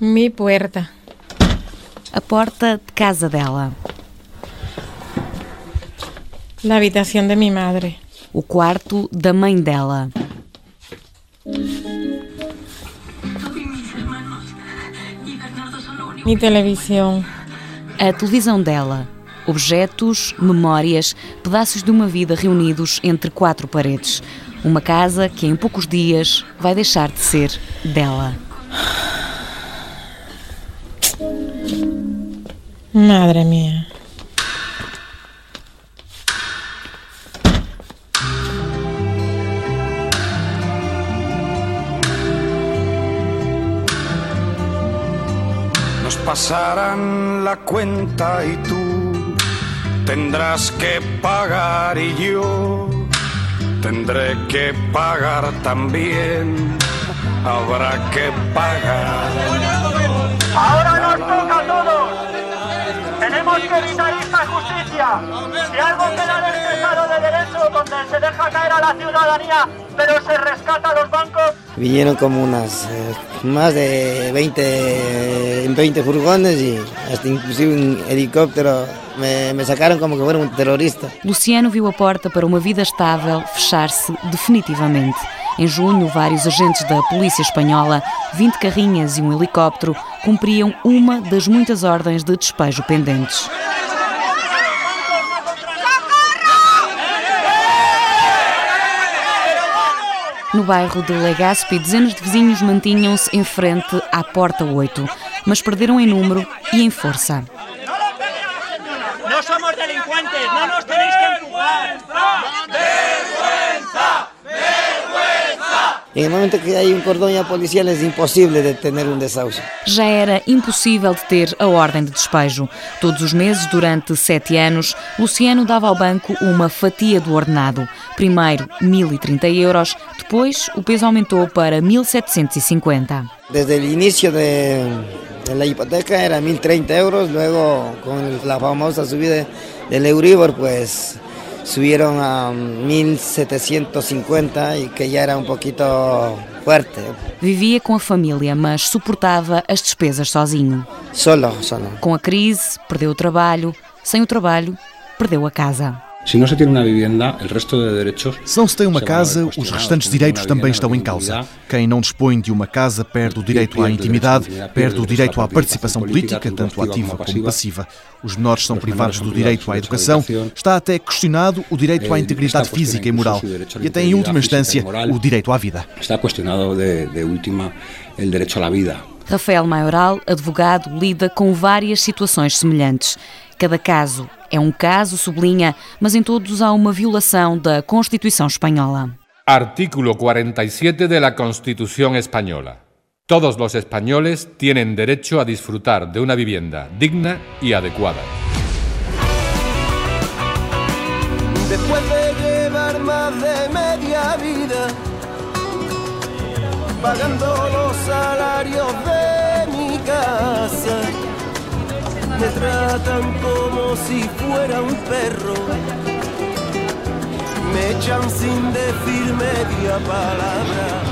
Mi puerta. A porta de casa dela. La habitación de mi madre. O quarto da mãe dela. Mi televisión. A televisão dela. Objetos, memórias, pedaços de uma vida reunidos entre quatro paredes. Uma casa que em poucos dias vai deixar de ser dela. Madre mía. Nos pasarán la cuenta y tú tendrás que pagar y yo tendré que pagar también. Habrá que pagar. Ahora nos toca a esta injusticia. Si algo queda en este Estado de Derecho donde se deja caer a la ciudadanía, pero se rescata a los bancos, Vinieron como unas eh, más de 20, 20 furgones y hasta inclusive un helicóptero. Me, sacaron como que fuera un terrorista. Luciano viu a porta para uma vida estável fechar-se definitivamente. Em junho, vários agentes da polícia espanhola, 20 carrinhas e um helicóptero cumpriam uma das muitas ordens de despejo pendentes. No bairro de Legazpi, dezenas de vizinhos mantinham-se em frente à porta 8, mas perderam em número e em força. No somos delincuentes, no nos tenéis que empujar. El momento que un cordón ya policial es imposible detener un desahucio. Já era impossível de ter a ordem de despejo. Todos os meses, durante sete anos, Luciano dava ao banco uma fatia do ordenado. Primeiro 1.030 euros, depois o peso aumentou para 1.750. Desde el inicio de, de hipoteca era 1.030 euros, luego con la famosa subida del Euribor pues subieron a 1.750 y que ya era un poquito fuerte. Vivia com a família, mas suportava as despesas sozinho. Solo, solo. Com a crise, perdeu o trabalho. Sem o trabalho, perdeu a casa. Se não se tem uma casa, os restantes direitos também estão em causa. Quem não dispõe de uma casa perde o direito à intimidade, perde o direito à participação política, tanto ativa como passiva. Os menores são privados do direito à educação. Está até questionado o direito à integridade física e moral. E até, em última instância, o direito à vida. Está cuestionado de, última derecho a la vida. Rafael Maioral, advogado, lida com várias situações semelhantes. Cada caso é um caso, sublinha, mas em todos há uma violação da Constituição espanhola. Artículo 47 de la Constitución española. Todos los españoles tienen derecho a disfrutar de una vivienda digna y adecuada. Después de llevar más de media vida pagando los salarios de mi casa, me tratan como si fuera un perro, me echan sin decir media palabra.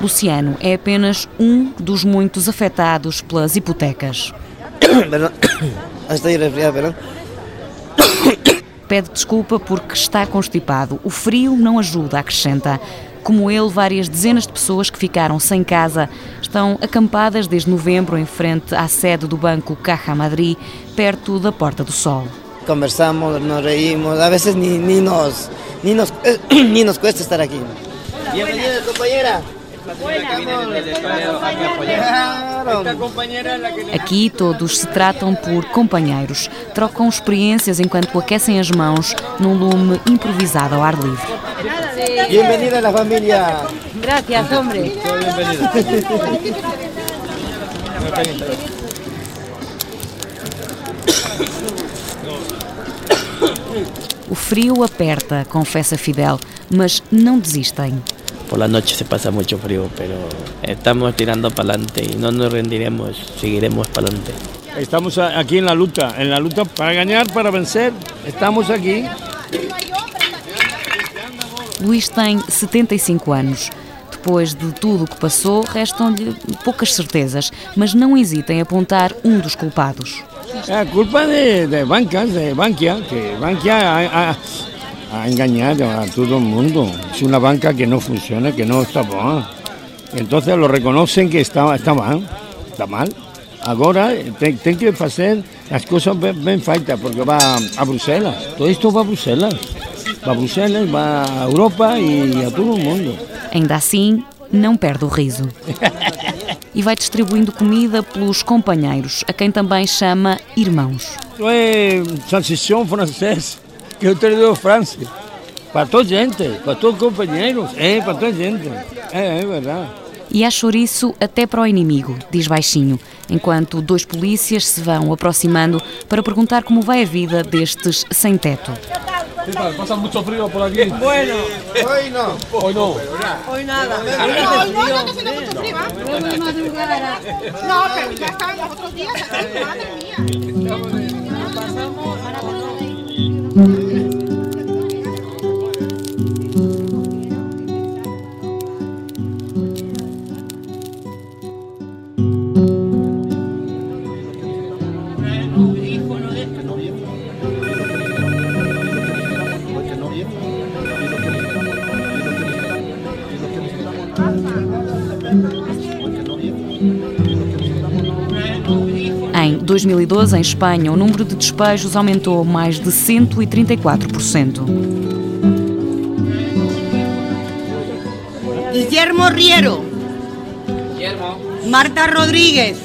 Luciano é apenas um dos muitos afetados pelas hipotecas. Pede desculpa porque está constipado. O frio não ajuda, acrescenta. Como ele, várias dezenas de pessoas que ficaram sem casa estão acampadas desde novembro em frente à sede do banco Caja Madrid, perto da Porta do Sol. Conversamos, nos reímos, a veces ni, ni, nos, ni, nos, ni nos cuesta estar aquí. Bienvenida, compañera. Aqui todos se tratam por companheiros, trocam experiências enquanto aquecem as mãos num lume improvisado ao ar livre. Bienvenida a la familia. Gracias, hombre. O frio aperta, confessa Fidel, mas não desistem. Por la noche se pasa mucho frío, pero estamos tirando para adelante y no nos rendiremos, seguiremos para adelante. Estamos aquí en la lucha, en la lucha para ganar, para vencer. Estamos aquí. Luís tem 75 anos. Depois de tudo o que passou, restam-lhe poucas certezas, mas não hesita em apontar um dos culpados. É a culpa de, de bancas, de Bankia, que Bankia ha engañado a todo el mundo. Es una banca que no funciona, que no está buena. Entonces lo reconocen que está, está mal, está mal. Agora tem, tem que fazer as coisas bem, bem feitas, porque vai a Bruxelas. Todo isto vai a Bruxelas. Vai a Bruxelas, vai a Europa e a todo o mundo. Ainda assim, não perde o riso. E vai distribuindo comida pelos companheiros, a quem também chama irmãos. É salsichão francês que eu trago da França. Para toda gente, para todos os companheiros, é para toda gente. É, é verdade. E há chouriço até para o inimigo, diz baixinho, enquanto dois polícias se vão aproximando para perguntar como vai a vida destes sem teto. ¿Pasa mucho frío por aquí? Bueno, Hoy no. Hoy no. hoy nada. Hoy no, no hace mucho frío. No, pero ya estaban los otros días. Madre mía. Em 2012, em Espanha, o número de despejos aumentou mais de 134%. Guillermo Riero. Marta Rodríguez.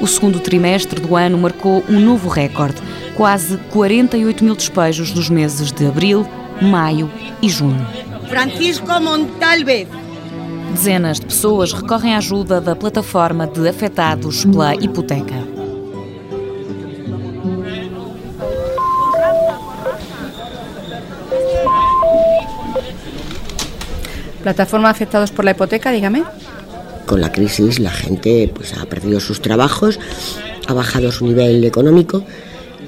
O segundo trimestre do ano marcou um novo recorde, quase 48 mil despejos nos meses de abril, maio e junho. Francisco Montalvez. Dezenas de pessoas recorrem à ajuda da plataforma de afetados pela hipoteca. Plataforma afectados por la hipoteca, dígame. Con la crisis la gente pues, ha perdido sus trabajos, ha bajado su nivel económico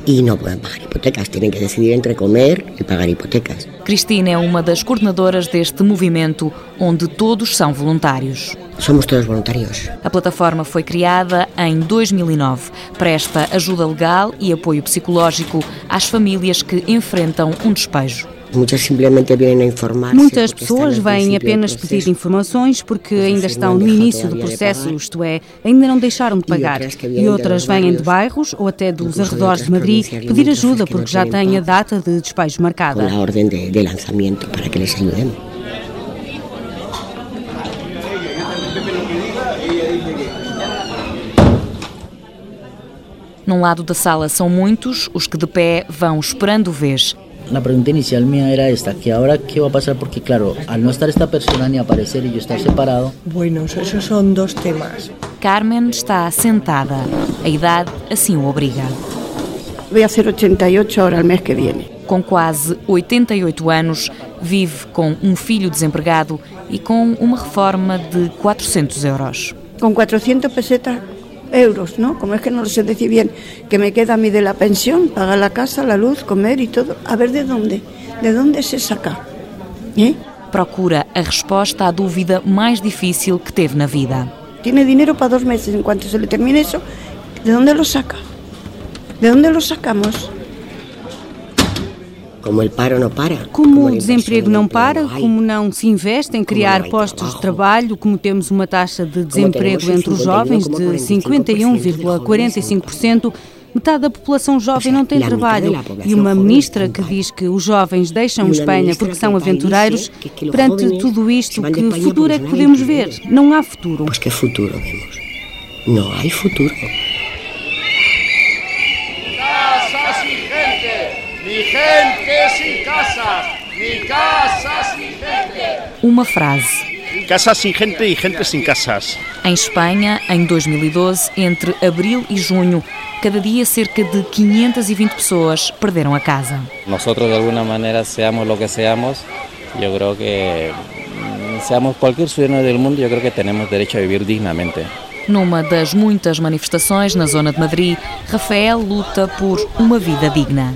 y no pueden pagar hipotecas. Tienen que decidir entre comer y pagar hipotecas. Cristina é uma das coordenadoras deste movimento, onde todos são voluntários. Somos todos voluntarios. A plataforma foi criada em 2009. Presta ajuda legal e apoio psicológico às famílias que enfrentam um despejo. Muchas simplemente vienen a informar. Muitas pessoas vêm apenas pedir informações porque ainda estão no início do processo, isto é, ainda não deixaram de pagar. E outras vêm de bairros ou até dos arredores de Madrid pedir ajuda porque já têm a data de despejo marcada. la orden de, lanzamiento para que les. Num lado da sala são muitos, os que de pé vão esperando vez. La pregunta inicial mía era esta, que ahora qué va a pasar porque claro, al no estar esta persona ni aparecer y yo estar separado, Bueno, esos son dos temas. Carmen está sentada. A idade assim o obriga. Voy a hacer 88 ahora el mes que viene. Com quase 88 anos, vive com um filho desempregado e com uma reforma de 400 euros. Con 400 pesetas euros, ¿no? Como es que no lo sé decir bien, que me queda a mí de la pensión, pagar la casa, la luz, comer y todo. A ver de dónde, de dónde se saca. ¿Eh? Procura a resposta à dúvida mais difícil que teve na vida. Tiene dinero para dos meses. En cuanto se le termine eso, ¿de dónde lo saca? ¿De dónde lo sacamos? Como el paro no para. Como o desemprego não para, como não se investe em criar postos de trabalho, como temos uma taxa de desemprego entre os jovens de 51,45%, metade da população jovem não tem trabalho. E uma ministra que diz que os jovens deixam Espanha porque são aventureiros, perante tudo isto, que futuro é que podemos ver? Não há futuro. Pues qué futuro vemos. No hay futuro. Casa sin gente, ni gente sin casas, ni casas sin gente. Uma frase. Casas sin gente y gente sin casas. Em Espanha, em 2012, entre abril e junho, cada dia cerca de 520 pessoas perderam a casa. Nosotros de alguna manera seamos lo que seamos, yo creo que mm, seamos cualquier ciudadano del mundo, yo creo que tenemos derecho a vivir dignamente. Numa das muitas manifestações na zona de Madrid, Rafael luta por uma vida digna.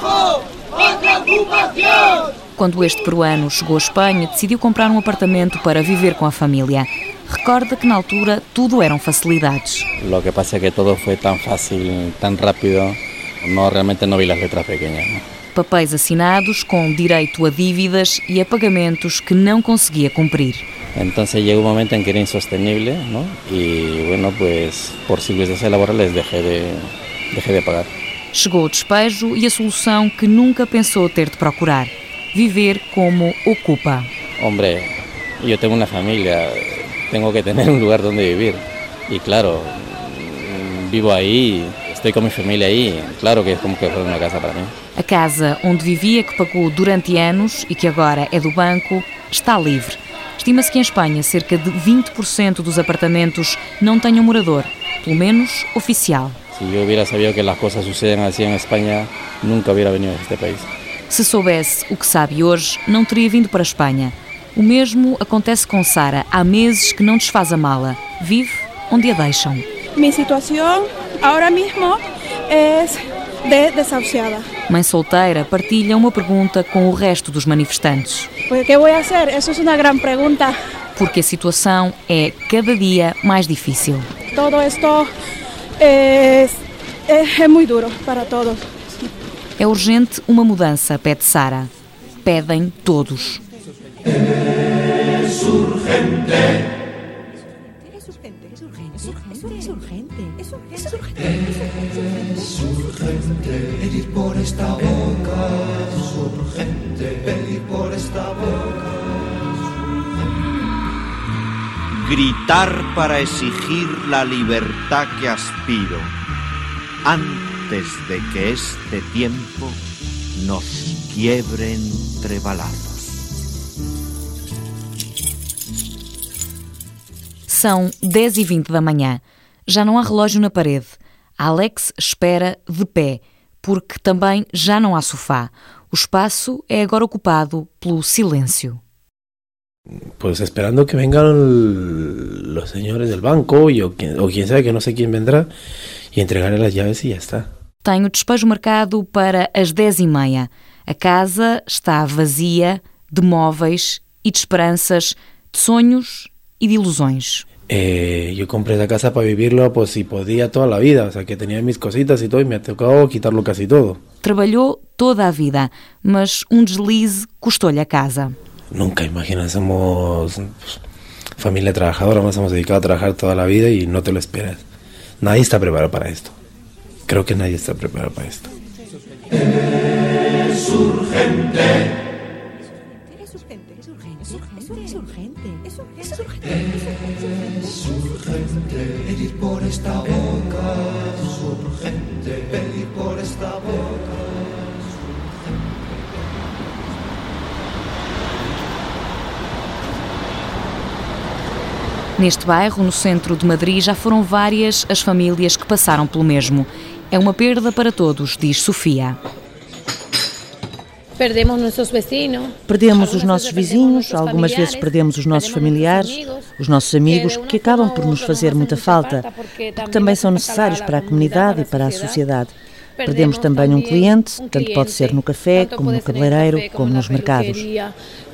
¡Un desalojo! ¡Otra ocupación! Quando este peruano chegou à Espanha, decidiu comprar um apartamento para viver com a família. Recorda que na altura tudo eram facilidades. Lo que pasa es que todo fue tan fácil, tan rápido, no realmente no vi las letras pequeñas. ¿no? Papéis assinados com direito a dívidas e a pagamentos que não conseguia cumprir. Entonces llegó un momento en que era insostenible, ¿no? Y bueno, pues por circunstancias laborales dejé de, dejé de pagar. Chegou o despejo e a solução que nunca pensou ter de procurar: viver como ocupa. Hombre, yo tengo una familia, tengo que tener un lugar donde vivir. Y claro, vivo ahí, estoy con mi familia ahí, claro que es como que fuera una casa para mí. A casa onde vivia, que pagou durante anos e que agora é do banco, está livre. Estima-se que em Espanha cerca de 20% dos apartamentos não tenham morador, pelo menos oficial. Si yo hubiera sabido que las cosas suceden así en España, nunca hubiera venido a este país. Se soubesse o que sabe hoje, não teria vindo para a Espanha. O mesmo acontece com Sara. Há meses que não desfaz a mala. Vive onde a deixam. Mi situación ahora mismo es de desahuciada. Mãe solteira partilha uma pergunta com o resto dos manifestantes. Pues, ¿Qué voy a hacer? Eso es una gran pregunta. Porque a situação é cada dia mais difícil. Todo esto es, es, es muy duro para todos. É urgente uma mudança, pede Sara. Pedem todos. Es urgente. Gritar para exigir la libertad que aspiro antes de que este tiempo nos quiebre entre balazos. São 10 e 20 da manhã. Já não há relógio na parede. Alex espera de pé, porque também já não há sofá. O espaço é agora ocupado pelo silêncio. Pues esperando que vengan los señores del banco y, o, quien, o quien sea, que no sé quién vendrá, y entregarle las llaves y ya está. Tem o despejo marcado para as 10 e meia. A casa está vazia de móveis e de esperanças, de sonhos e de ilusões. Eh, yo compré esa casa para vivirlo, pues si podía toda la vida, o sea que tenía mis cositas y todo, y me ha tocado quitarlo casi todo. Trabalhou toda a vida, mas um deslize custou-lhe a casa. Nunca imaginas, somos pues, familia trabajadora, nos hemos dedicado a trabajar toda la vida y no te lo esperas. Nadie está preparado para esto. Creo que nadie está preparado para esto. Es urgente. Es urgente pedir por esta boca. Es urgente pedir por esta boca. Neste bairro, no centro de Madrid, já foram várias as famílias que passaram pelo mesmo. É uma perda para todos, diz Sofia. Perdemos os nossos vizinhos, algumas vezes perdemos os nossos familiares, os nossos amigos, que acabam por nos fazer muita falta, porque também são necessários para a comunidade e para a sociedade. Perdemos também um cliente, tanto pode ser no café, como no cabeleireiro, como nos mercados.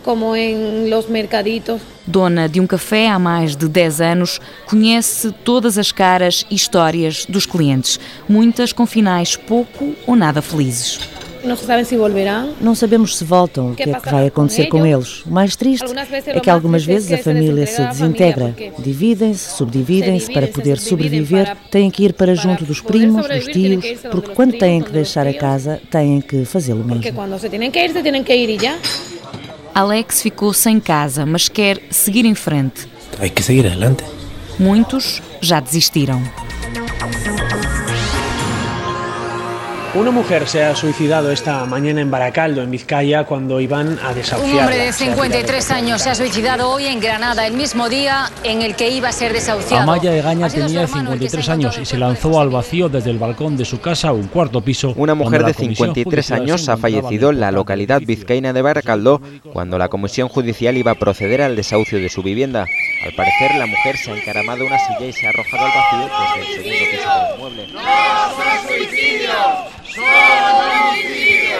como em los mercaditos. Dona de um café há mais de 10 anos, conhece todas as caras e histórias dos clientes, muitas com finais pouco ou nada felizes. Não sabem se volverão. Não sabemos se voltam, o que é que vai acontecer com eles. O mais triste é que algumas vezes a família se desintegra. Dividem-se, subdividem-se para poder sobreviver, têm que ir para junto dos primos, dos tios, porque quando têm que deixar a casa, têm que fazê-lo mesmo. Porque quando se têm que ir, se têm que ir e já. Alex ficou sem casa, mas quer seguir em frente. Hay que seguir adelante. Muitos já desistiram. Una mujer se ha suicidado esta mañana en Baracaldo, en Vizcaya, cuando iban a desahuciarla. Un hombre de 53 años se ha suicidado hoy en Granada, el mismo día en el que iba a ser desahuciado. Amaya Egaña tenía 53 años y se lanzó al vacío desde el balcón de su casa, un cuarto piso. Una mujer de 53 años ha fallecido en la localidad vizcaína de Baracaldo cuando la comisión judicial iba a proceder al desahucio de su vivienda. Al parecer, la mujer se ha encaramado a una silla y se ha arrojado al vacío desde el segundo piso del inmueble. ¡No son suicidios!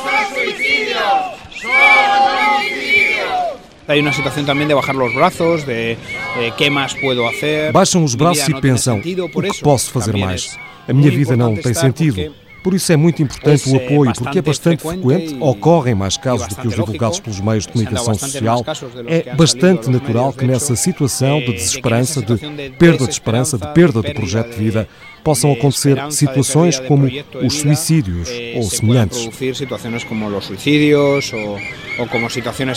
¡Son homicidios! ¡No son suicidios! Hay una situación también de bajar los brazos, de eh, qué más puedo hacer. Baixam os braços e pensam: o que posso fazer mais? A minha vida não tem sentido. Por isso é muito importante o apoio, porque é bastante frequente, ocorrem mais casos do que os divulgados pelos meios de comunicação social. É bastante natural que nessa situação de desesperança, de perda de esperança, de perda do projeto de vida, possam acontecer situações como os suicídios ou semelhantes. suicídios ou,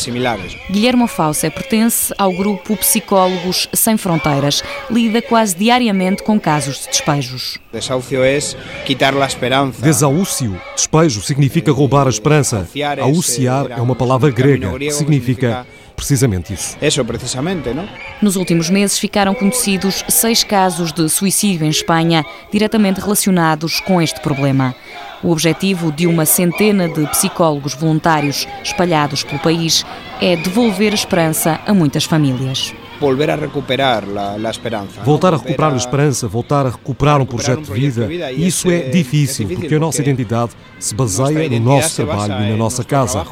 similares. Guilherme Fauce pertence ao grupo Psicólogos Sem Fronteiras. Lida quase diariamente com casos de despejos. Desahucio é quitar a esperança. Desaúcio, despejo, significa roubar a esperança. Aúciar é uma palavra grega que significa precisamente isso. Isso, precisamente, não? Nos últimos meses ficaram conhecidos seis casos de suicídio em Espanha diretamente relacionados com este problema. O objetivo de uma centena de psicólogos voluntários espalhados pelo país é devolver esperança a muitas famílias volver a recuperar a esperança. Voltar a recuperar a esperança, voltar a recuperar um projeto de vida, isso é difícil, porque a nossa identidade se baseia no nosso trabalho e na nossa casa.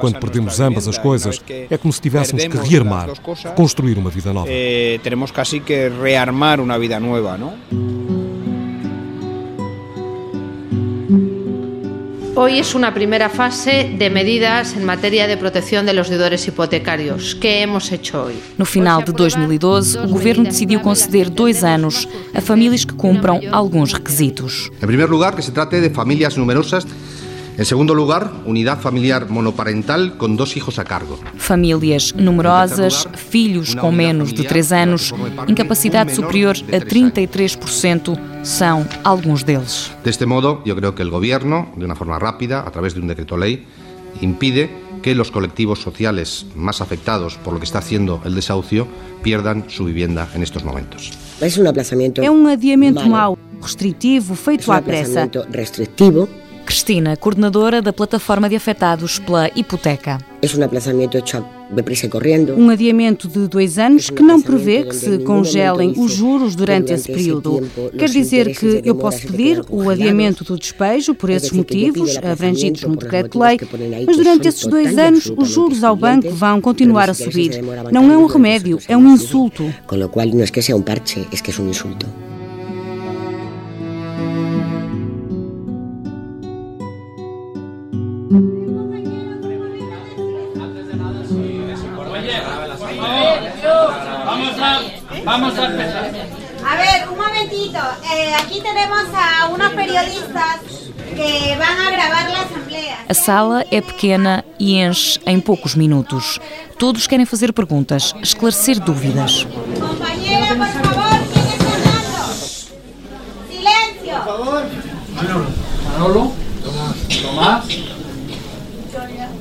Quando perdemos ambas as coisas, é como se tivéssemos que rearmar, construir uma vida nova. Eh, teremos casi que rearmar uma vida nova, não? Hoy es una primera fase de medidas en materia de protección de los deudores hipotecarios. ¿Qué hemos hecho hoy? No final de 2012, o governo decidiu conceder dois anos a famílias que cumpram alguns requisitos. Em primeiro lugar, que se trate de famílias numerosas Em segundo lugar, unidade familiar monoparental com dois filhos a cargo. Famílias numerosas, filhos com menos de 3 anos, incapacidade superior a 33% são alguns deles. Deste modo, eu creio que o governo, de uma forma rápida, a través de um decreto-lei, impide que los colectivos sociales más afectados por lo que está haciendo el desahucio pierdan su vivienda en estos momentos. Es un aplazamiento. É um adiamento mau, restritivo, feito à pressa. restritivo Cristina, coordenadora da plataforma de afetados pela hipoteca. É um. Um adiamento de dois anos que não prevê que se congelem os juros durante esse período. Quer dizer que eu posso pedir o adiamento do despejo por esses motivos, abrangidos no decreto-lei, mas durante esses dois anos os juros ao banco vão continuar a subir. Não é um remédio, é um insulto. Com o qual não é que seja um parche, é que é um insulto. Vamos a empezar. A ver, un momentito. Eh, aquí tenemos a unos periodistas que van a gravar la asamblea. A sala é pequena e enche em poucos minutos. Todos querem fazer perguntas, esclarecer dúvidas. Compañera, por favor, ¿quién está hablando? Silencio. Por favor. Manolo. Tomás.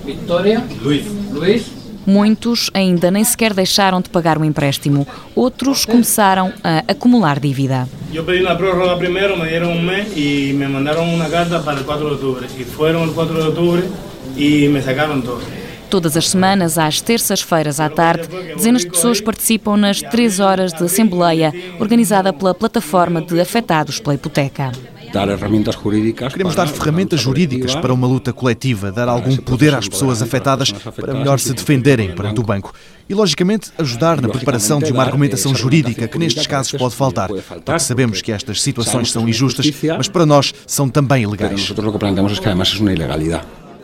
Victoria. Luis. Luis. Muitos ainda nem sequer deixaram de pagar o empréstimo. Outros começaram a acumular dívida. Eu pedi uma prórroga primeiro, me deram um mês e me mandaram uma carta para o 4 de outubro. E foram o 4 de outubro e me sacaram todo. Todas as semanas, às terças-feiras à tarde, dezenas de pessoas participam nas três horas de assembleia organizada pela plataforma de afetados pela hipoteca dar ferramentas jurídicas. Queremos dar ferramentas jurídicas para uma luta coletiva, dar algum poder às pessoas afetadas para melhor se defenderem perante o banco. E, logicamente, ajudar na preparação de uma argumentação jurídica que nestes casos pode faltar, porque sabemos que estas situações são injustas, mas para nós são também ilegais.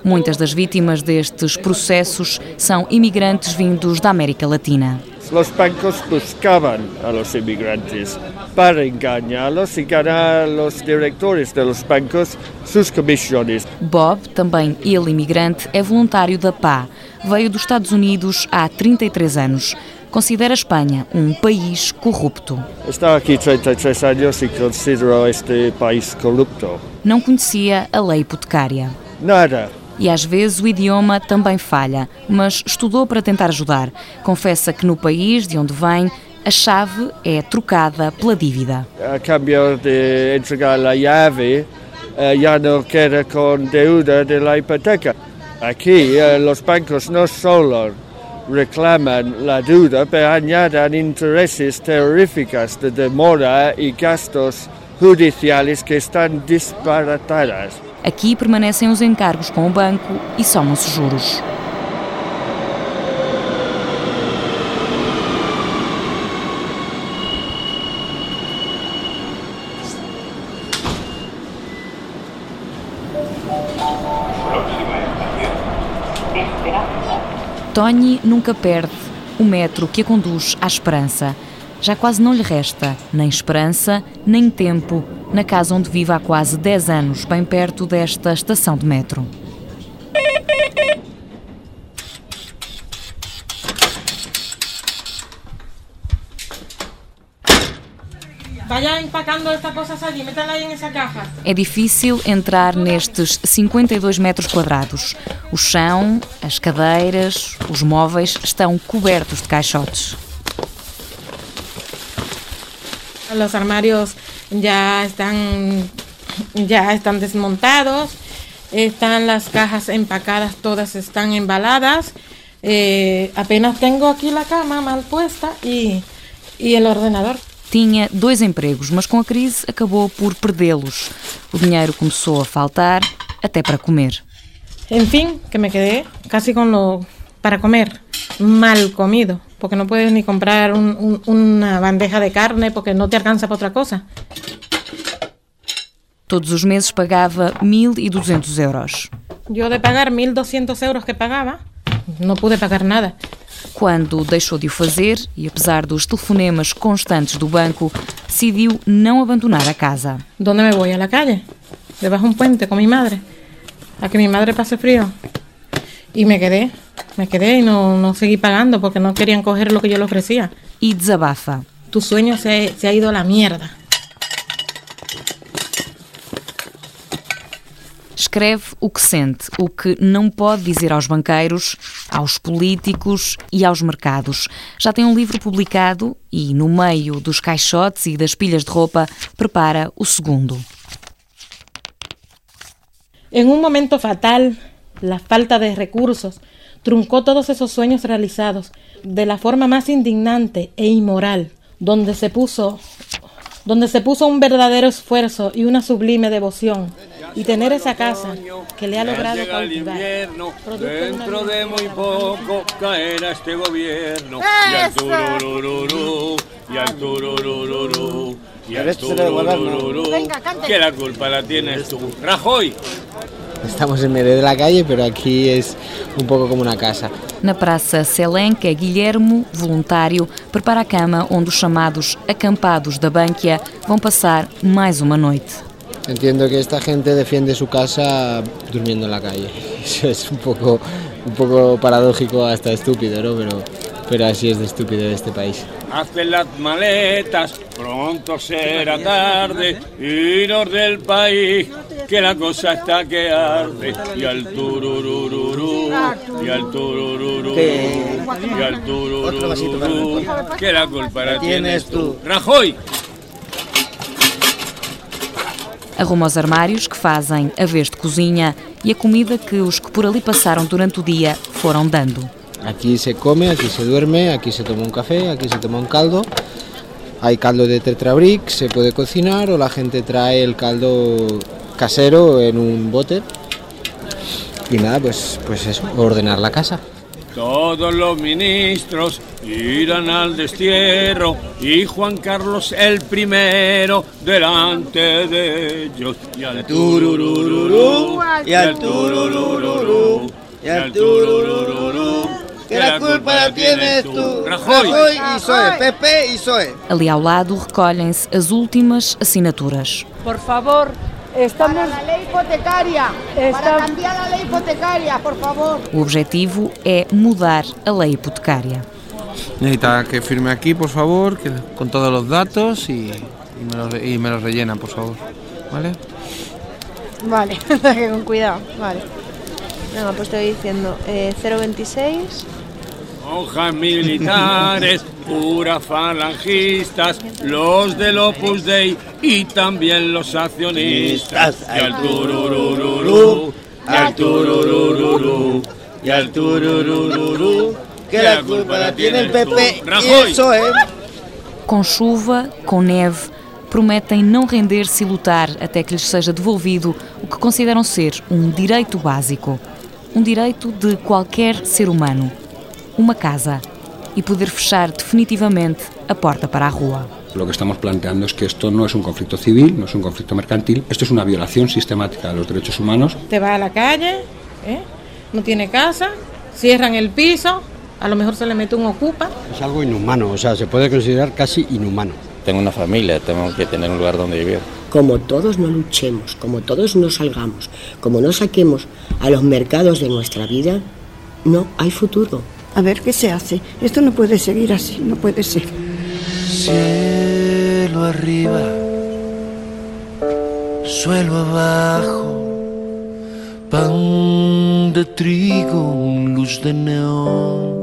Muitas das vítimas destes processos são imigrantes vindos da América Latina. Os bancos buscavam a los imigrantes para enganá-los e ganhar os diretores dos bancos suas comissões. Bob, também ele imigrante, é voluntário da PA. Veio dos Estados Unidos há 33 anos. Considera a Espanha um país corrupto. Estou aqui 33 anos e considero este país corrupto. Não conhecia a lei hipotecária. Nada. E às vezes o idioma também falha, mas estudou para tentar ajudar. Confessa que no país de onde vem a chave é trocada pela dívida. A cambio de entregar a chave, já não quer com deuda da hipoteca. Aqui, os bancos não só reclamam a deuda, mas añaden interesses terríficos de demora e gastos judiciais que estão disparatados. Aqui permanecem os encargos com o banco e somam-se juros. Tony nunca perde o metro que a conduz à esperança. Já quase não lhe resta nem esperança, nem tempo na casa onde vive há quase 10 anos, bem perto desta estação de metro. É difícil entrar nestes 52 metros quadrados. O chão, as cadeiras, os móveis estão cobertos de caixotes. Los armarios ya están, ya están desmontados, están las cajas empacadas, todas están embaladas. Eh, apenas tengo aquí la cama mal puesta y, y el ordenador. Tinha dois empregos, mas com a crise acabou por perdê-los. O dinheiro começou a faltar, até para comer. En fin, que me quedé casi con lo para comer, mal comido, porque no puedes ni comprar un, un, una bandeja de carne porque no te alcanza para otra cosa. Todos os meses pagava 1.200 euros. Yo de pagar 1.200 euros que pagaba, não pude pagar nada. Quando deixou de o fazer, e apesar dos telefonemas constantes do banco, decidiu não abandonar a casa. ¿Dónde me voy? ¿A la calle? Debajo de un puente con mi madre. A que mi madre pase frío. Y me quedé, me quedé y no, no seguí pagando porque no querían coger lo que yo le ofrecía. E desabafa. Tu sueño se, se ha ido a la mierda. Escreve o que sente, o que não pode dizer aos banqueiros, aos políticos e aos mercados. Já tem um livro publicado e, no meio dos caixotes e das pilhas de roupa, prepara o segundo. En un momento fatal, la falta de recursos truncó todos esos sueños realizados de la forma más indignante e inmoral, donde se puso donde se puso un verdadero esfuerzo y una sublime devoción. Y tener esa casa que le ha logrado llega el cautivar. invierno, dentro de muy poco caerá este gobierno. Y al tururururú, y al tururururú, y al cante. que la culpa la tienes tú. Rajoy. Estamos en medio de la calle, pero aquí es un poco como una casa. Na Praça Selenca, Guilhermo, voluntário, prepara a cama onde os chamados acampados da Bankia vão passar mais uma noite. Entiendo que esta gente defiende su casa durmiendo en la calle. Eso es un poco, un poco paradójico, hasta estúpido, ¿no? Pero, pero así es de estúpido este país. Hacen las maletas, pronto será tarde, irnos del país, que la cosa está que arde. Y al tururururú, y al tururururú, y al tururururú, que la culpa la tienes tú. Rajoy. Arruma os armários que fazem a vez de cozinha e a comida que os que por ali passaram durante o dia foram dando. Aquí se come, aquí se duerme, aquí se toma un café, aquí se toma un caldo. Hay caldo de tetrabric, se puede cocinar o la gente trae el caldo casero en un bote. Y nada, pues, pues eso, ordenar la casa. Todos los ministros irán al destierro y Juan Carlos el primero delante de ellos. Y al tururururú, y al tururururú, y al tururururú, Que la culpa la tienes tú. Rajoy. Rajoy y Soe, Pepe y Soe. Ali ao lado recolhem-se as últimas assinaturas. Por favor, estamos... Para la ley hipotecaria. Está- Para cambiar la ley hipotecaria, por favor. O objetivo é mudar a lei hipotecária. Necesita que firme aquí, por favor, que- con todos los datos y, y me los, y me los rellenan, por favor. ¿Vale? Vale, que con cuidado, vale. Venga, pues te voy diciendo eh, 026. Hojas militares, puras falangistas, los del Opus Dei y también los accionistas. Y al tururururú, y al tururururú, y al tururururú, Que la culpa la tiene el Pepe y Rajoy. el Soe. Com chuva, com neve, prometem não render-se e lutar até que lhes seja devolvido o que consideram ser um direito básico. Um direito de qualquer ser humano. Uma casa. E poder fechar definitivamente a porta para a rua. Lo que estamos planteando es que esto no es un conflicto civil, no es un conflicto mercantil, esto es una violación sistemática de los derechos humanos. Te va a la calle, ¿eh? no tiene casa, cierran el piso, a lo mejor se le mete un ocupa. Es algo inhumano, o sea, se puede considerar casi inhumano. Tengo una familia, tengo que tener un lugar donde vivir. Como todos no luchemos, como todos no salgamos, como no saquemos a los mercados de nuestra vida, no hay futuro. A ver qué se hace. Esto no puede seguir así, no puede ser. Cielo arriba, suelo abajo, pan de trigo, luz de neón.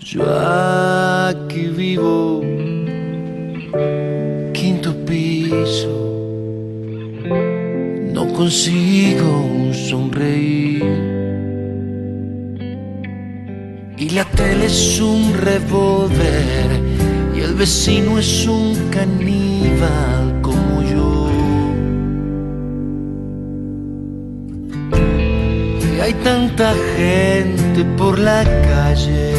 Yo aquí vivo, quinto piso, no consigo sonreír. Y la tele es un revólver y el vecino es un caníbal como yo. Y hay tanta gente por la calle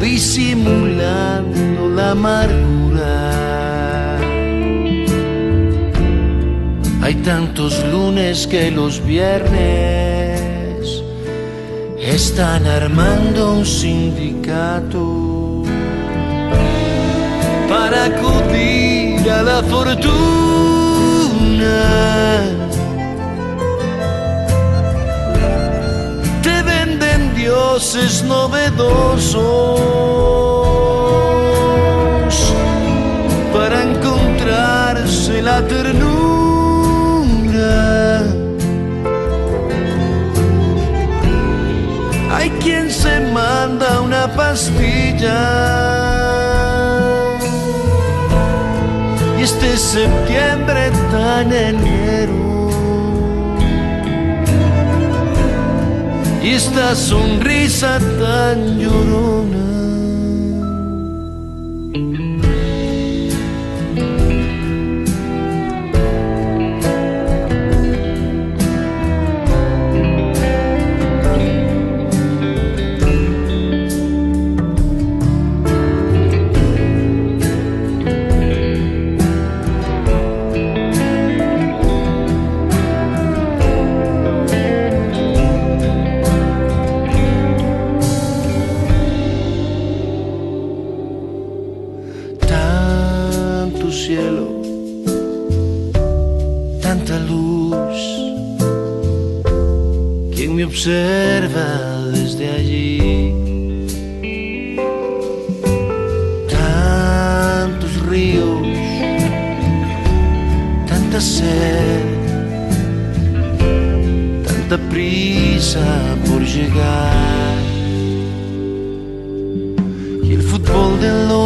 disimulando la amargura. Hay tantos lunes que los viernes están armando un sindicato para acudir a la fortuna. Te venden dioses novedosos para encontrarse la ternura. Una pastilla. Y este septiembre tan enero. Y esta sonrisa tan llorona.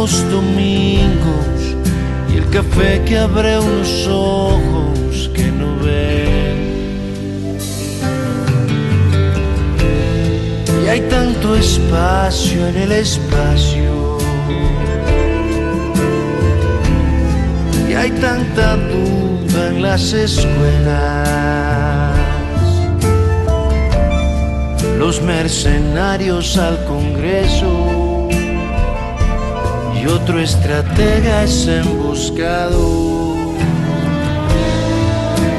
Los domingos y el café que abre unos ojos que no ven. Y hay tanto espacio en el espacio. Y hay tanta duda en las escuelas. Los mercenarios al Congreso y otro estratega es emboscado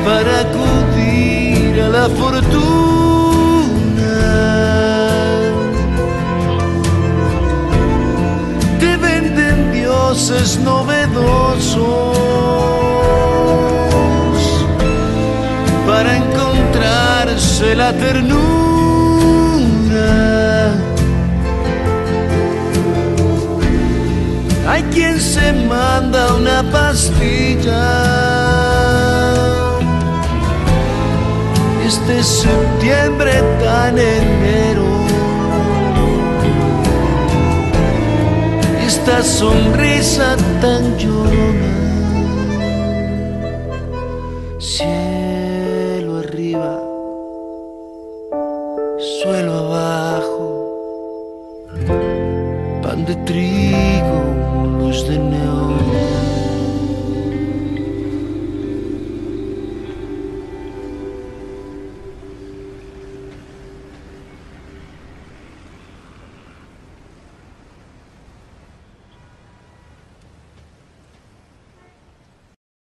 para acudir a la fortuna. Te venden dioses novedosos para encontrarse la ternura. Hay quien se manda una pastilla. Este septiembre tan enero. Esta sonrisa tan llorona.